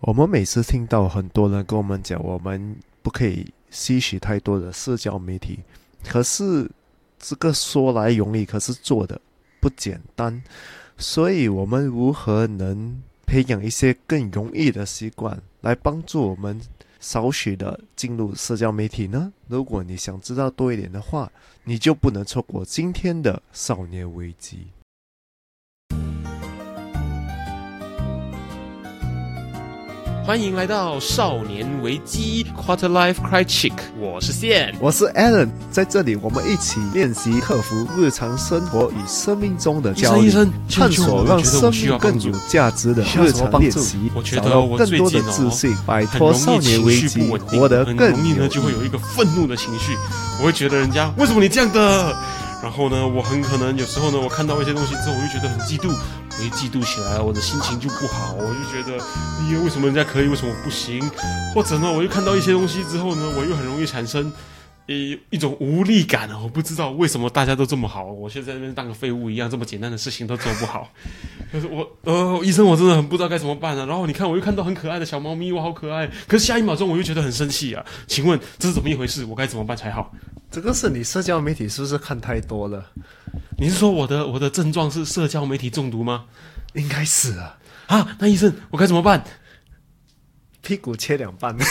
我们每次听到很多人跟我们讲，我们不可以吸取太多的社交媒体，可是这个说来容易，可是做的不简单。所以，我们如何能培养一些更容易的习惯，来帮助我们少许的进入社交媒体呢？如果你想知道多一点的话，你就不能错过今天的少年危机。欢迎来到少年危机 Quarter Life Cry Chick，我是线，我是 Alan，在这里我们一起练习克服日常生活与生命中的焦虑，探索让生命更有价值的日常练习，找到更多的自信，摆脱少年危机，活得更容易呢就会有一个愤怒的情绪，我会觉得人家为什么你这样的？然后呢，我很可能有时候呢，我看到一些东西之后，我就觉得很嫉妒，我一嫉妒起来，我的心情就不好，我就觉得，哎呀，为什么人家可以，为什么我不行？或者呢，我又看到一些东西之后呢，我又很容易产生。一一种无力感！我不知道为什么大家都这么好，我现在那边当个废物一样，这么简单的事情都做不好。可是我呃，医生，我真的很不知道该怎么办啊。然后你看，我又看到很可爱的小猫咪，我，好可爱。可是下一秒钟我又觉得很生气啊！请问这是怎么一回事？我该怎么办才好？这个是你社交媒体是不是看太多了？你是说我的我的症状是社交媒体中毒吗？应该是啊。啊，那医生，我该怎么办？屁股切两半。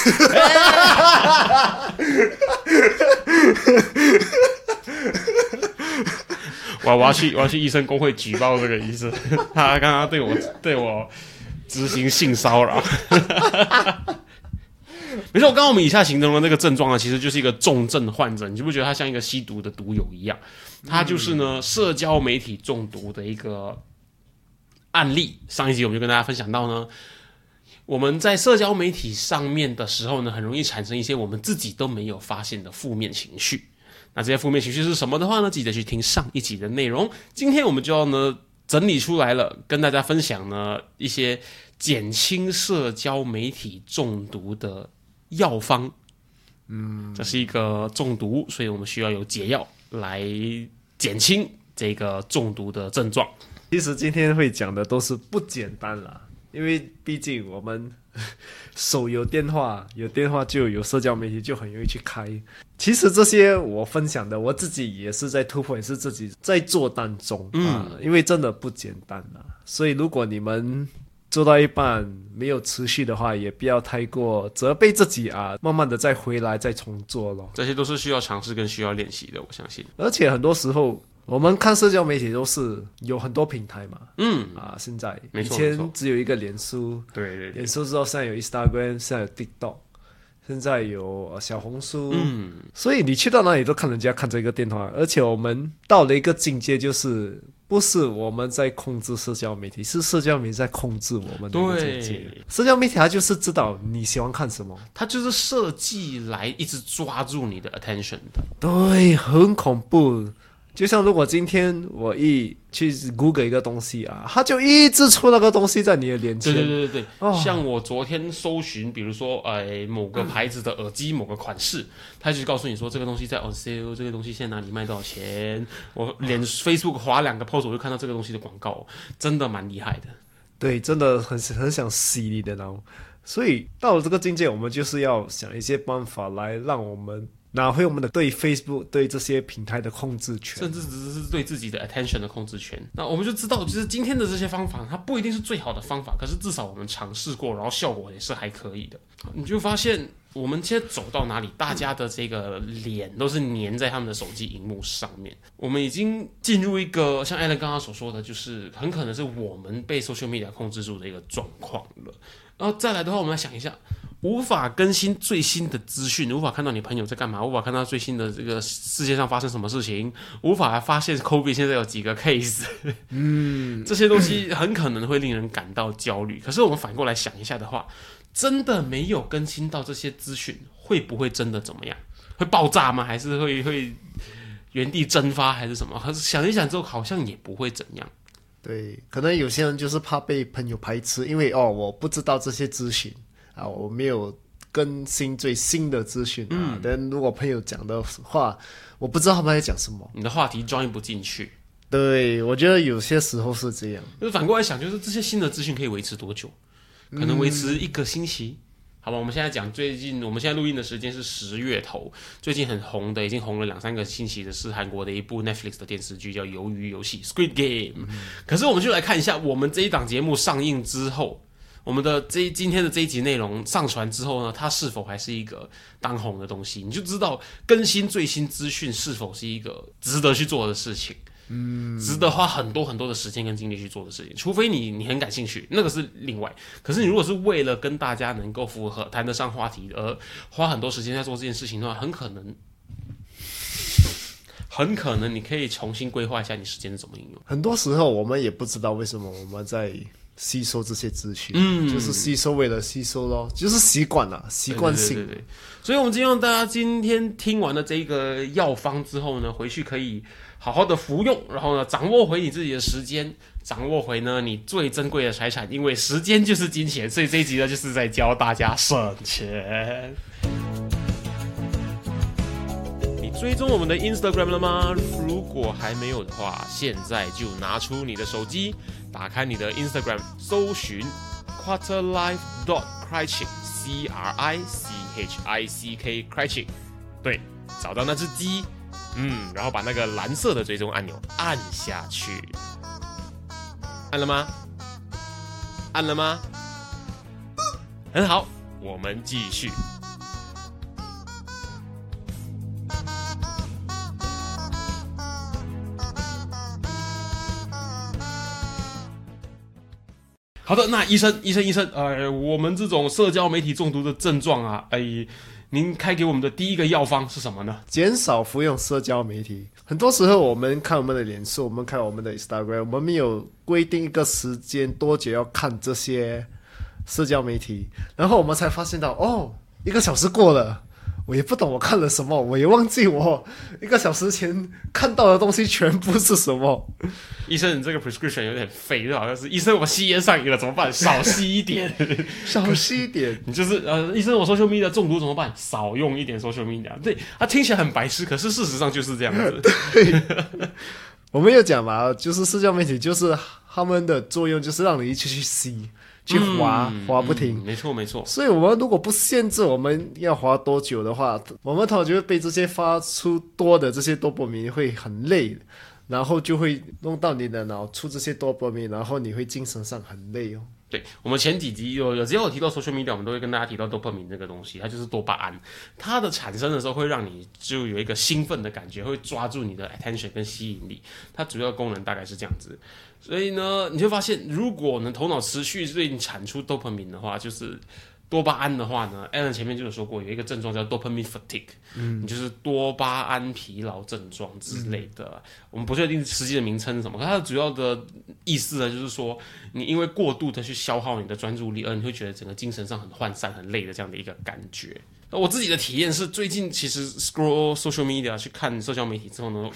我我要去我要去医生工会举报这个医生，他刚刚对我对我执行性骚扰。没错，刚刚我们以下形容的那个症状呢，其实就是一个重症患者，你就不觉得他像一个吸毒的毒友一样？他就是呢社交媒体中毒的一个案例。上一集我们就跟大家分享到呢。我们在社交媒体上面的时候呢，很容易产生一些我们自己都没有发现的负面情绪。那这些负面情绪是什么的话呢？记得去听上一集的内容。今天我们就要呢整理出来了，跟大家分享呢一些减轻社交媒体中毒的药方。嗯，这是一个中毒，所以我们需要有解药来减轻这个中毒的症状。其实今天会讲的都是不简单了。因为毕竟我们手有电话，有电话就有社交媒体，就很容易去开。其实这些我分享的，我自己也是在突破，也是自己在做当中啊。因为真的不简单啊。所以如果你们做到一半没有持续的话，也不要太过责备自己啊。慢慢的再回来，再重做咯。这些都是需要尝试跟需要练习的，我相信。而且很多时候。我们看社交媒体都是有很多平台嘛，嗯啊，现在以前只有一个脸书，对对，脸书之后现在有 Instagram，现在有 TikTok，现在有小红书，嗯，所以你去到哪里都看人家看这个电话，而且我们到了一个境界，就是不是我们在控制社交媒体，是社交媒体在控制我们的眼界。社交媒体它就是知道你喜欢看什么，它就是设计来一直抓住你的 attention 的，对，很恐怖。就像如果今天我一去 Google 一个东西啊，它就一直出那个东西在你的脸前。对对对对对，像我昨天搜寻，比如说呃某个牌子的耳机某个款式，它就告诉你说这个东西在 on sale，这个东西现在哪里卖多少钱。我连 Facebook 划两个 post 我就看到这个东西的广告，真的蛮厉害的。对，真的很很想洗你的那种。所以到了这个境界，我们就是要想一些办法来让我们。拿回我们的对 Facebook 对这些平台的控制权，甚至只是对自己的 attention 的控制权。那我们就知道，就是今天的这些方法，它不一定是最好的方法，可是至少我们尝试过，然后效果也是还可以的。你就发现，我们现在走到哪里，大家的这个脸都是粘在他们的手机荧幕上面。我们已经进入一个像艾伦刚刚所说的，就是很可能是我们被 social media 控制住的一个状况了。然后再来的话，我们来想一下。无法更新最新的资讯，无法看到你朋友在干嘛，无法看到最新的这个世界上发生什么事情，无法发现 COVID 现在有几个 case，嗯，这些东西很可能会令人感到焦虑。可是我们反过来想一下的话，真的没有更新到这些资讯，会不会真的怎么样？会爆炸吗？还是会会原地蒸发，还是什么？可是想一想之后，好像也不会怎样。对，可能有些人就是怕被朋友排斥，因为哦，我不知道这些资讯。啊，我没有更新最新的资讯啊。但如果朋友讲的话，我不知道他们在讲什么，你的话题装不进去。对，我觉得有些时候是这样。就是反过来想，就是这些新的资讯可以维持多久？可能维持一个星期。好吧，我们现在讲最近，我们现在录音的时间是十月头，最近很红的，已经红了两三个星期的是韩国的一部 Netflix 的电视剧，叫《鱿鱼游戏》（Squid Game）。可是我们就来看一下，我们这一档节目上映之后，我们的这今天的这一集内容上传之后呢，它是否还是一个当红的东西？你就知道更新最新资讯是否是一个值得去做的事情。嗯，值得花很多很多的时间跟精力去做的事情，除非你你很感兴趣，那个是另外。可是你如果是为了跟大家能够符合谈得上话题而花很多时间在做这件事情的话，很可能，很可能你可以重新规划一下你时间怎么应用。很多时候我们也不知道为什么我们在吸收这些资讯，嗯就是吸收为了吸收咯，就是习惯了，习惯性。对对对对所以，我们希望大家今天听完了这个药方之后呢，回去可以好好的服用，然后呢，掌握回你自己的时间，掌握回呢你最珍贵的财产，因为时间就是金钱。所以这一集呢，就是在教大家省钱。你追踪我们的 Instagram 了吗？如果还没有的话，现在就拿出你的手机，打开你的 Instagram，搜寻 quarterlife dot c r i c h i n g c r i c h i c k crunching，对，找到那只鸡，嗯，然后把那个蓝色的追踪按钮按下去，按了吗？按了吗？很好，我们继续。好的，那医生，医生，医生，呃，我们这种社交媒体中毒的症状啊，哎，您开给我们的第一个药方是什么呢？减少服用社交媒体。很多时候，我们看我们的脸书，我们看我们的 Instagram，我们没有规定一个时间多久要看这些社交媒体，然后我们才发现到，哦，一个小时过了，我也不懂我看了什么，我也忘记我一个小时前看到的东西全部是什么。医生，你这个 prescription 有点废，就好像是医生，我吸烟上瘾了，怎么办？少吸一点。少吸一点，你就是呃，医生，我 social media 中毒怎么办？少用一点 social media。对，它听起来很白痴，可是事实上就是这样子。我们有讲嘛，就是社交媒体就是他们的作用就是让你一直去吸、去滑、嗯滑不停。嗯没错，没错。所以，我们如果不限制我们要滑多久的话，我们通常就会被这些发出多的这些多巴胺会很累，然后就会弄到你的脑出这些多巴胺，然后你会精神上很累哦。我们前几集有有只要有提到 social media，我们都会跟大家提到 dopamine 这个东西，它就是多巴胺，它的产生的时候会让你就有一个兴奋的感觉，会抓住你的 attention 跟吸引力。它主要功能大概是这样子，所以呢，你就发现，如果呢头脑持续对你产出 dopamine 的话，就是。多巴胺的话呢，Alan 前面就有说过，有一个症状叫 dopamine fatigue，嗯，你就是多巴胺疲劳症状之类的。我们不确定实际的名称是什么，可它的主要的意思呢，就是说你因为过度的去消耗你的专注力，而你会觉得整个精神上很涣散、很累的这样的一个感觉。那我自己的体验是，最近其实 scroll social media 去看社交媒体之后呢，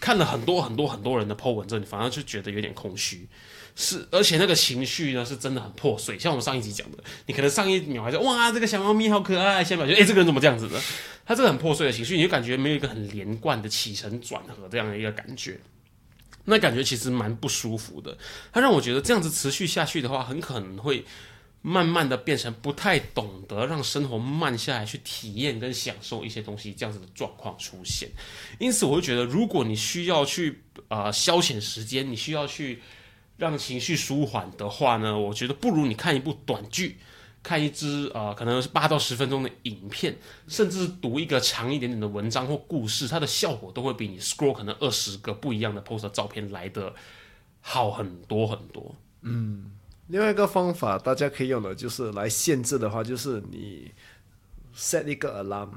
看了很多很多很多人的 po 文之后，你反而就觉得有点空虚。是，而且那个情绪呢是真的很破碎。像我们上一集讲的，你可能上一秒还说哇这个小猫咪好可爱，下一秒就哎、这个人怎么这样子的？他这个很破碎的情绪，你就感觉没有一个很连贯的起承转合这样的一个感觉。那感觉其实蛮不舒服的，它让我觉得这样子持续下去的话，很可能会慢慢的变成不太懂得让生活慢下来，去体验跟享受一些东西这样子的状况出现。因此，我会觉得，如果你需要去呃消遣时间，你需要去让情绪舒缓的话呢，我觉得不如你看一部短剧。看一支呃，可能是八到十分钟的影片，甚至读一个长一点点的文章或故事，它的效果都会比你 scroll 可能二十个不一样的 post 照片来的好很多很多。嗯另外一个方法，大家可以用的就是来限制的话，就是你 set 一个 alarm，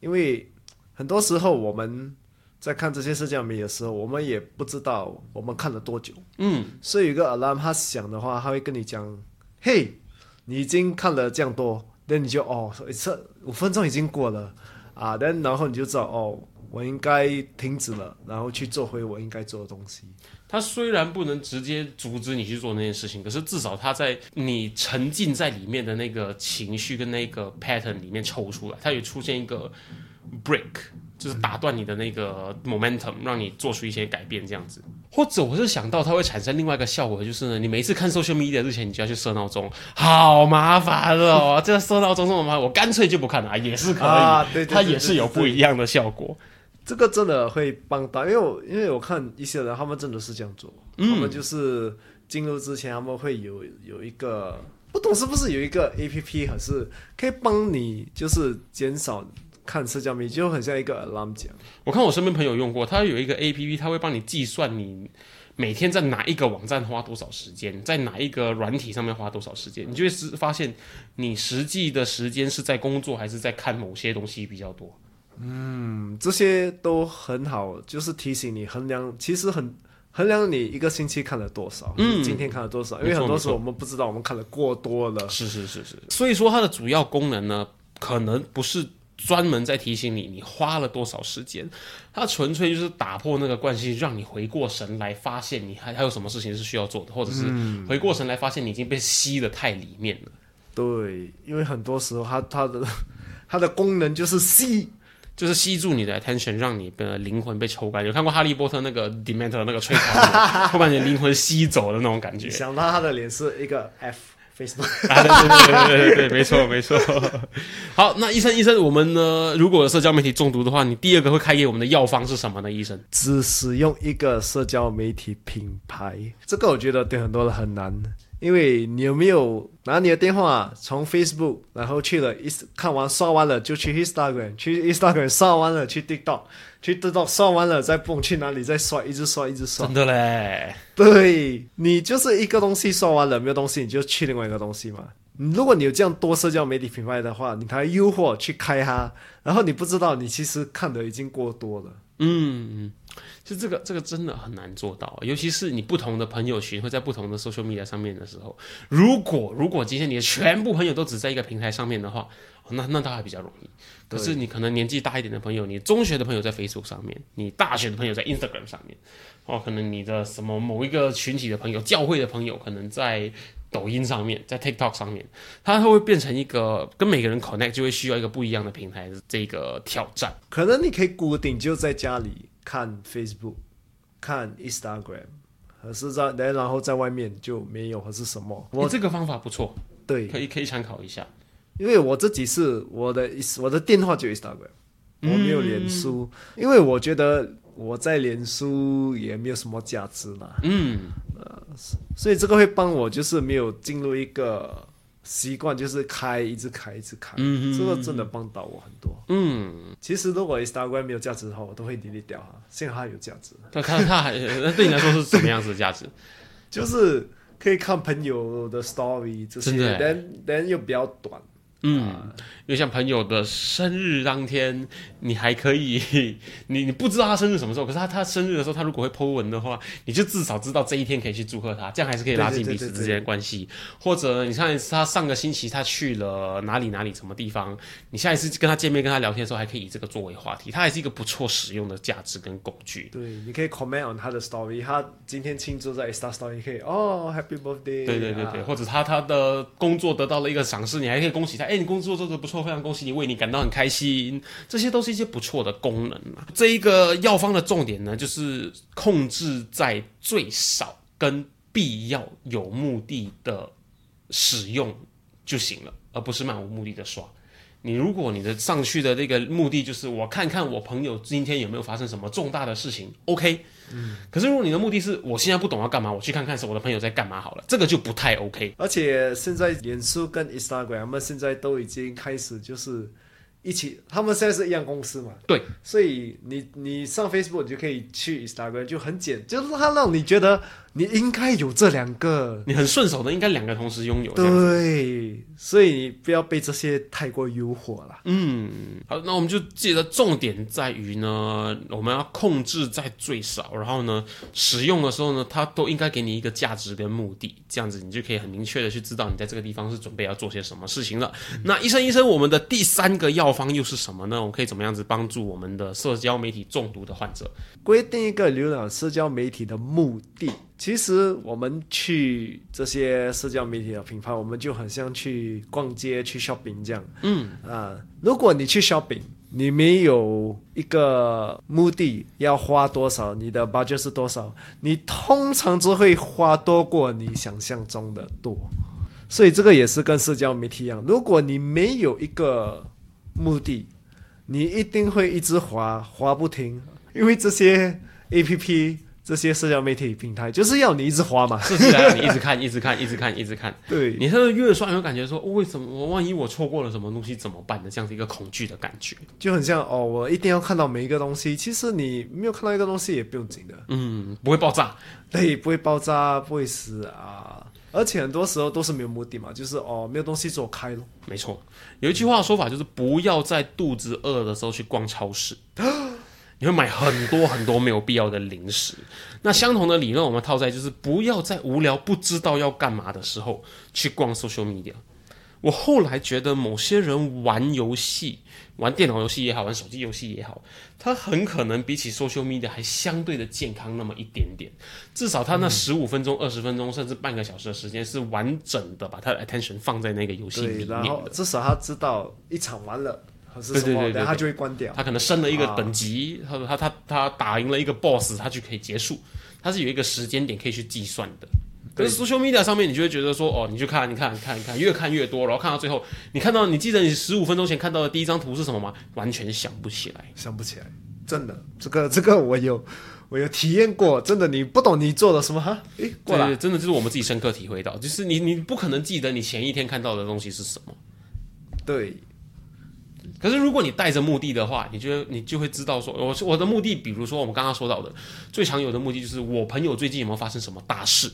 因为很多时候我们在看这些社交媒体的时候，我们也不知道我们看了多久，嗯，所以有个 alarm，它响的话，它会跟你讲，嘿，你已经看了这样多，那你就哦，这五分钟已经过了。啊，但然后你就知道哦，我应该停止了，然后去做回我应该做的东西。它虽然不能直接阻止你去做那件事情，可是至少它在你沉浸在里面的那个情绪跟那个 pattern 里面抽出来，它也出现一个 break，就是打断你的那个 momentum，让你做出一些改变，这样子。或者我是想到它会产生另外一个效果，就是呢，你每一次看 social media 之前，你就要去设闹钟，好麻烦哦！这个设闹钟这么麻烦，我干脆就不看了，也是可以，啊对对对它也是有不一样的效果。这个真的会帮到，因为我因为我看一些人，他们真的是这样做，他们就是进入之前，他们会有有一个不懂是不是有一个 A P P，还是可以帮你就是减少看社交媒体，就很像一个 alarm 讲。我看我身边朋友用过，它有一个 A P P，它会帮你计算你每天在哪一个网站花多少时间，在哪一个软体上面花多少时间，你就会是发现你实际的时间是在工作还是在看某些东西比较多。嗯，这些都很好，就是提醒你衡量，其实很衡量你一个星期看了多少，嗯今天看了多少，因为很多时候我们不知道我们看了过多了。是是是是，所以说它的主要功能呢，可能不是专门在提醒你你花了多少时间，它纯粹就是打破那个惯性，让你回过神来，发现你还还有什么事情是需要做的，或者是回过神来发现你已经被吸的太里面了。对，因为很多时候它它的 它的功能就是吸，就是吸住你的 attention，让你的灵魂被抽干。有看过《哈利波特》那个 Dementor 那个吹泡吗会把你的灵魂吸走的那种感觉。想到他的脸是一个 F Facebook，啊，对对对对对对，没错没错。好，那医生医生，我们呢，如果社交媒体中毒的话，你第二个会开给我们的药方是什么呢？医生？只使用一个社交媒体品牌，这个我觉得对很多人很难，因为你有没有拿你的电话从 Facebook，然后去了 Ins 看完刷完了就去 Instagram，去 Instagram 刷完了去 TikTok，去 TikTok 刷完了再蹦去哪里再刷，一直刷一直刷真。的嘞，对你就是一个东西刷完了没有东西，你就去另外一个东西嘛。如果你有这样多社交媒体品牌的话，你才诱惑去开它，然后你不知道你其实看的已经过多了。嗯，就这个这个真的很难做到，尤其是你不同的朋友群会在不同的 social media 上面的时候，如果如果今天你的全部朋友都只在一个平台上面的话，哦那那倒还比较容易。可是你可能年纪大一点的朋友，你中学的朋友在 Facebook 上面，你大学的朋友在 Instagram 上面，哦，可能你的什么某一个群体的朋友、教会的朋友，可能在抖音上面，在 TikTok 上面，它会变成一个跟每个人 connect 就会需要一个不一样的平台的这个挑战。可能你可以固定就在家里看 Facebook，看 Instagram，可是在然后在外面就没有，还是什么？我你这个方法不错，对，可以可以参考一下。因为我自己是我的我的电话就 Instagram，我没有脸书，因为我觉得我在脸书也没有什么价值嘛，嗯，所以这个会帮我就是没有进入一个习惯，就是开一直开一直开，嗯这个真的帮到我很多。嗯，其实如果 Instagram 没有价值的话，我都会 delete 掉它。幸好它有价值，那看他还对你来说是什么样子的价值？就是可以看朋友的 story 这些但但又比较短。嗯，因为像朋友的生日当天，你还可以，你 你不知道他生日什么时候，可是他他生日的时候，他如果会 po 文的话，你就至少知道这一天可以去祝贺他，这样还是可以拉近彼此之间的关系。或者你看他上个星期他去了哪里哪里什么地方，你下一次跟他见面跟他聊天的时候，还可以以这个作为话题，它还是一个不错使用的价值跟工具。对，你可以 comment on 他的 story，他今天庆祝在 Insta story，你可以哦 Happy birthday，对对对对，啊或者他他的工作得到了一个赏识，你还可以恭喜他，哎，你工作做得不错，非常恭喜你，为你感到很开心，这些都是一些不错的功能啊。这一个药方的重点呢，就是控制在最少跟必要有目的的使用就行了，而不是漫无目的的刷。你如果你的上去的那个目的就是我看看我朋友今天有没有发生什么重大的事情，OK。可是如果你的目的是我现在不懂要干嘛，我去看看是我的朋友在干嘛好了，这个就不太 OK。而且现在脸书跟 Instagram，他们现在都已经开始就是一起，他们现在是一样公司嘛，对，所以你你上 Facebook 你就可以去 Instagram，就很简，就是它让你觉得你应该有这两个，你很顺手的，应该两个同时拥有。对，所以你不要被这些太过诱惑了。嗯，好，那我们就记得重点在于呢，我们要控制在最少，然后呢，使用的时候呢，它都应该给你一个价值跟目的，这样子你就可以很明确的去知道你在这个地方是准备要做些什么事情了。那医生医生，我们的第三个药方又是什么呢？我们可以怎么样子帮助我们的社交媒体中毒的患者？规定一个浏览社交媒体的目的。其实我们去这些社交媒体的品牌，我们就很像去逛街、去 shopping 这样。嗯啊，如果你去 shopping，你没有一个目的要花多少，你的 budget 是多少，你通常只会花多过你想象中的多。所以这个也是跟社交媒体一样，如果你没有一个目的，你一定会一直滑滑不停，因为这些 A P P 这些社交媒体平台就是要你一直花嘛。设计来让你一直看，一直看，一直看，一直看。对，你是越刷，有感觉说，哦为什么我万一我错过了什么东西怎么办的？这样子一个恐惧的感觉。就很像哦，我一定要看到每一个东西。其实你没有看到一个东西也不用紧的，嗯，不会爆炸。对，不会爆炸，不会死啊。而且很多时候都是没有目的嘛，就是哦，没有东西做开咯。没错，有一句话说法就是不要在肚子饿的时候去逛超市，你会买很多很多没有必要的零食。那相同的理论，我们套在就是不要在无聊不知道要干嘛的时候去逛 social media。我后来觉得某些人玩游戏，玩电脑游戏也好，玩手机游戏也好，他很可能比起 social media 还相对的健康那么一点点。至少他那十五分钟、二十分钟，甚至半个小时的时间是完整的把他的 attention 放在那个游戏里面的。后至少他知道一场完了还是什么，对对对对然后他就会关掉。他可能升了一个啊等级，他他他他打赢了一个 boss，他就可以结束，他是有一个时间点可以去计算的。可是 social media 上面，你就会觉得说，哦，你去看，你看，你看，你看，越看越多，然后看到最后，你看到，你记得你十五分钟前看到的第一张图是什么吗？完全想不起来。想不起来，真的，这个这个我有我有体验过，真的，你不懂你做了什么哈？诶，过来，对，真的就是我们自己深刻体会到，就是你你不可能记得你前一天看到的东西是什么。对，可是如果你带着目的的话，你就你就会知道说，我我的目的，比如说我们刚刚说到的，最常有的目的就是我朋友最近有没有发生什么大事，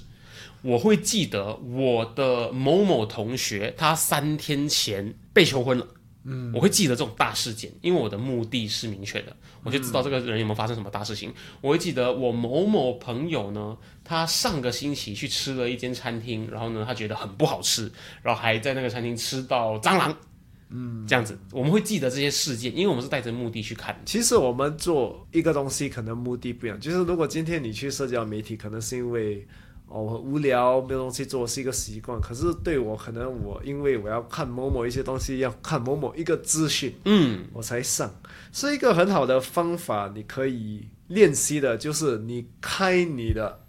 我会记得我的某某同学他三天前被求婚了。嗯，我会记得这种大事件，因为我的目的是明确的，我就知道这个人有没有发生什么大事情。我会记得我某某朋友呢，他上个星期去吃了一间餐厅，然后呢，他觉得很不好吃，然后还在那个餐厅吃到蟑螂。这样子，我们会记得这些事件，因为我们是带着目的去看。其实我们做一个东西，可能目的不一样。就是如果今天你去社交媒体，可能是因为哦我无聊，没有东西做是一个习惯。可是对我，可能我因为我要看某某一些东西，要看某某一个资讯，嗯，我才上，是一个很好的方法。你可以练习的，就是你开你的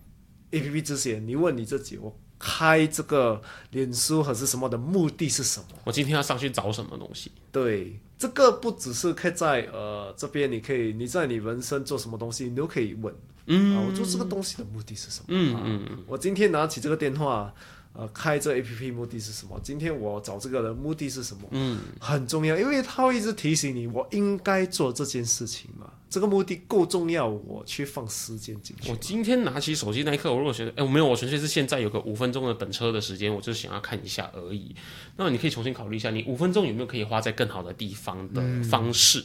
A P P 之前，你问你自己，我开这个脸书还是什么的目的是什么？我今天要上去找什么东西？对，这个不只是可以在呃这边，你可以你在你人生做什么东西，你都可以问。嗯啊，我做这个东西的目的是什么？啊嗯嗯嗯，我今天拿起这个电话，呃，开这 A P P 目的是什么？今天我找这个人目的是什么？嗯，很重要，因为他会一直提醒你，我应该做这件事情嘛。这个目的够重要，我去放时间进去我。今天拿起手机那一刻，我如果觉得，哎、我没有，我纯粹是现在有个五分钟的等车的时间，我就想要看一下而已。那你可以重新考虑一下，你五分钟有没有可以花在更好的地方的方式。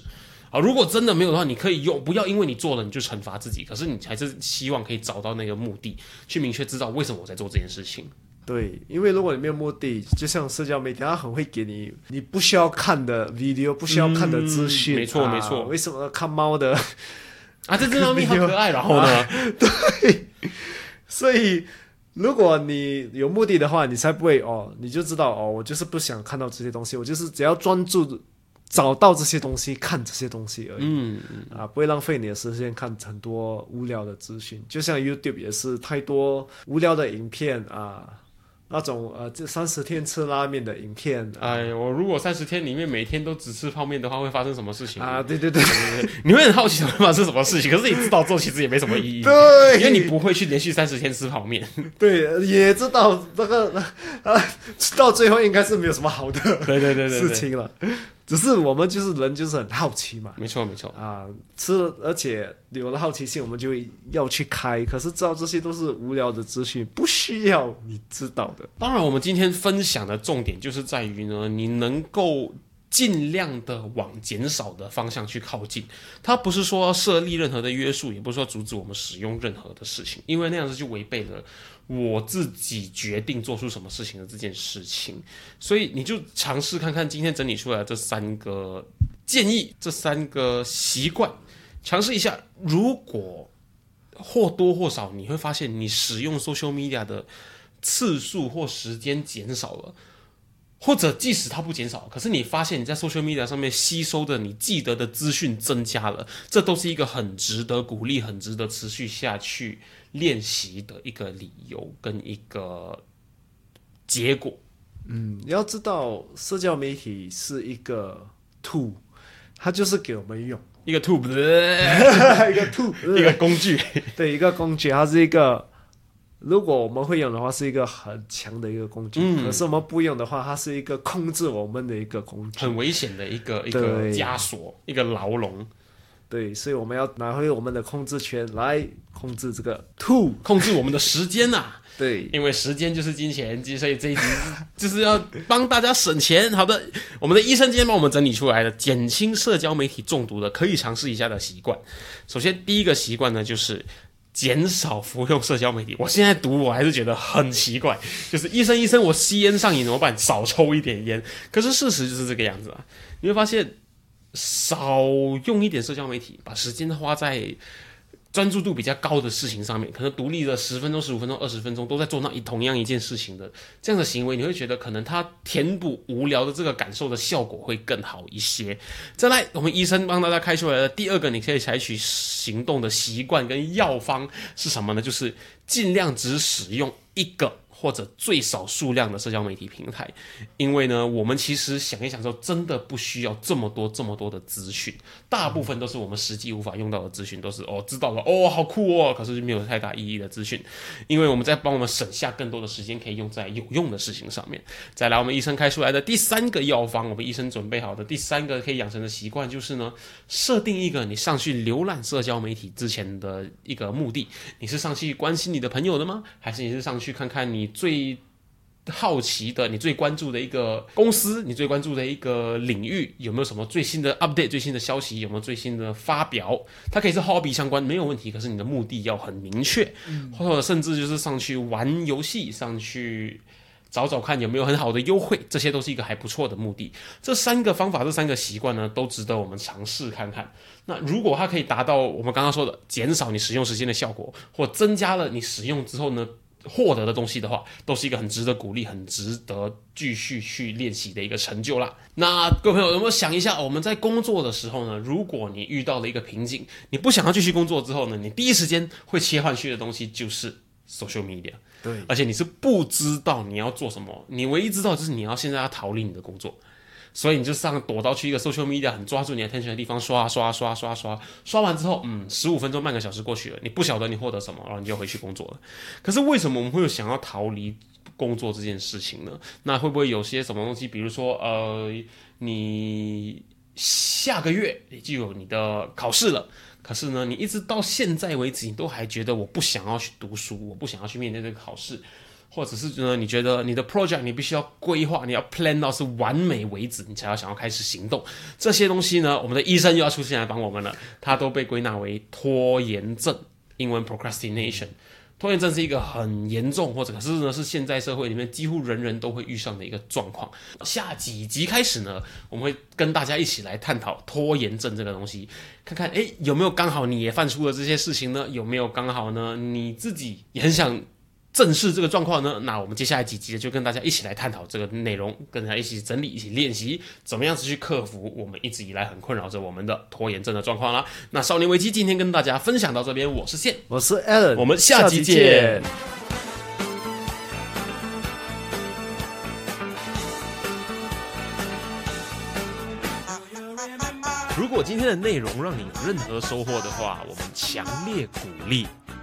好，如果真的没有的话，你可以用，不要因为你做了你就惩罚自己，可是你还是希望可以找到那个目的，去明确知道为什么我在做这件事情。对，因为如果你没有目的，就像社交媒体，它很会给你你不需要看的 video，不需要看的资讯、嗯没错啊没错为什么看猫的？啊，这只猫咪好可爱，然后呢？对所以，如果你有目的的话，你才不会哦，你就知道哦，我就是不想看到这些东西，我就是只要专注找到这些东西，看这些东西而已。嗯，啊，不会浪费你的时间看很多无聊的资讯，就像 YouTube 也是太多无聊的影片啊，那种呃，这三十天吃拉面的影片啊，哎，我如果三十天里面每天都只吃泡面的话，会发生什么事情？啊，对对对。你会很好奇会发生什么事情，可是你知道做其实也没什么意义，对，因为你不会去连续三十天吃泡面。对也知道这个啊，到最后应该是没有什么好的对对对对。事，情了，只是我们就是人就是很好奇嘛。没错没错。啊，吃了，而且有了好奇心，我们就会要去开。可是知道这些都是无聊的资讯，不需要你知道的。当然，我们今天分享的重点就是在于呢，你能够尽量的往减少的方向去靠近。它不是说设立任何的约束，也不是说阻止我们使用任何的事情，因为那样子就违背了我自己决定做出什么事情的这件事情。所以你就尝试看看今天整理出来这三个建议，这三个习惯，尝试一下。如果或多或少你会发现，你使用 social media 的次数或时间减少了，或者即使它不减少，可是你发现你在 social media 上面吸收的你记得的资讯增加了，这都是一个很值得鼓励、很值得持续下去练习的一个理由跟一个结果。嗯，你要知道，社交媒体是一个 tool，它就是给我们用一个 tool，一个 tool，一个工具，对，一个工具，它是一个。如果我们会用的话，是一个很强的一个工具。嗯可是我们不用的话，它是一个控制我们的一个工具。很危险的一个一个枷锁，一个牢笼，对，所以我们要拿回我们的控制权来控制这个 tool。控制我们的时间呐、对，因为时间就是金钱，所以这一集 就是要帮大家省钱。好的，我们的医生今天帮我们整理出来的减轻社交媒体中毒的可以尝试一下的习惯。首先，第一个习惯呢就是。减少服用社交媒体。我现在读我还是觉得很奇怪，就是医生医生，我吸烟上瘾怎么办？少抽一点烟。可是事实就是这个样子啊，你会发现少用一点社交媒体，把时间花在专注度比较高的事情上面，可能独立的十分钟、十五分钟、二十分钟都在做那一同样一件事情的这样的行为，你会觉得可能他填补无聊的这个感受的效果会更好一些。再来，我们医生帮大家开出来的第二个你可以采取行动的习惯跟药方是什么呢？就是尽量只使用一个。或者最少数量的社交媒体平台，因为呢，我们其实想一想说，真的不需要这么多这么多的资讯，大部分都是我们实际无法用到的资讯，都是哦知道了哦好酷哦，可是没有太大意义的资讯，因为我们在帮我们省下更多的时间，可以用在有用的事情上面。再来，我们医生开出来的第三个药方，我们医生准备好的第三个可以养成的习惯就是呢，设定一个你上去浏览社交媒体之前的一个目的，你是上去关心你的朋友的吗？还是你是上去看看你最好奇的、你最关注的一个公司、你最关注的一个领域有没有什么最新的 update、最新的消息？有没有最新的发表？它可以是 hobby 相关，没有问题。可是你的目的要很明确，或者甚至就是上去玩游戏，上去。找找看有没有很好的优惠，这些都是一个还不错的目的。这三个方法，这三个习惯呢，都值得我们尝试看看。那如果它可以达到我们刚刚说的减少你使用时间的效果，或增加了你使用之后呢获得的东西的话，都是一个很值得鼓励、很值得继续去练习的一个成就啦。那各位朋友有没有想一下，我们在工作的时候呢，如果你遇到了一个瓶颈，你不想要继续工作之后呢，你第一时间会切换去的东西就是 social media。对，而且你是不知道你要做什么，你唯一知道就是你要现在要逃离你的工作，所以你就上躲到去一个 social media 很抓住你 attention 的地方刷刷刷刷刷，刷完之后，嗯，十五分钟半个小时过去了，你不晓得你获得什么，然后你就回去工作了。可是为什么我们会有想要逃离工作这件事情呢？那会不会有些什么东西，比如说呃，你下个月你就有你的考试了？可是呢，你一直到现在为止，你都还觉得我不想要去读书，我不想要去面对这个考试，或者是呢，你觉得你的 project 你必须要规划，你要 plan 到是完美为止，你才要想要开始行动。这些东西呢，我们的医生又要出现来帮我们了，它都被归纳为拖延症，英文 procrastination。拖延症是一个很严重，或者是呢，是现在社会里面几乎人人都会遇上的一个状况。下几集开始呢，我们会跟大家一起来探讨拖延症这个东西，看看诶有没有刚好你也犯出了这些事情呢？有没有刚好呢你自己也很想正视这个状况呢？那我们接下来几集就跟大家一起来探讨这个内容，跟大家一起整理、一起练习，怎么样子去克服我们一直以来很困扰着我们的拖延症的状况啦。那少年危机今天跟大家分享到这边，我是线。我是 Alan，我们下集见。如果今天的内容让你有任何收获的话，我们强烈鼓励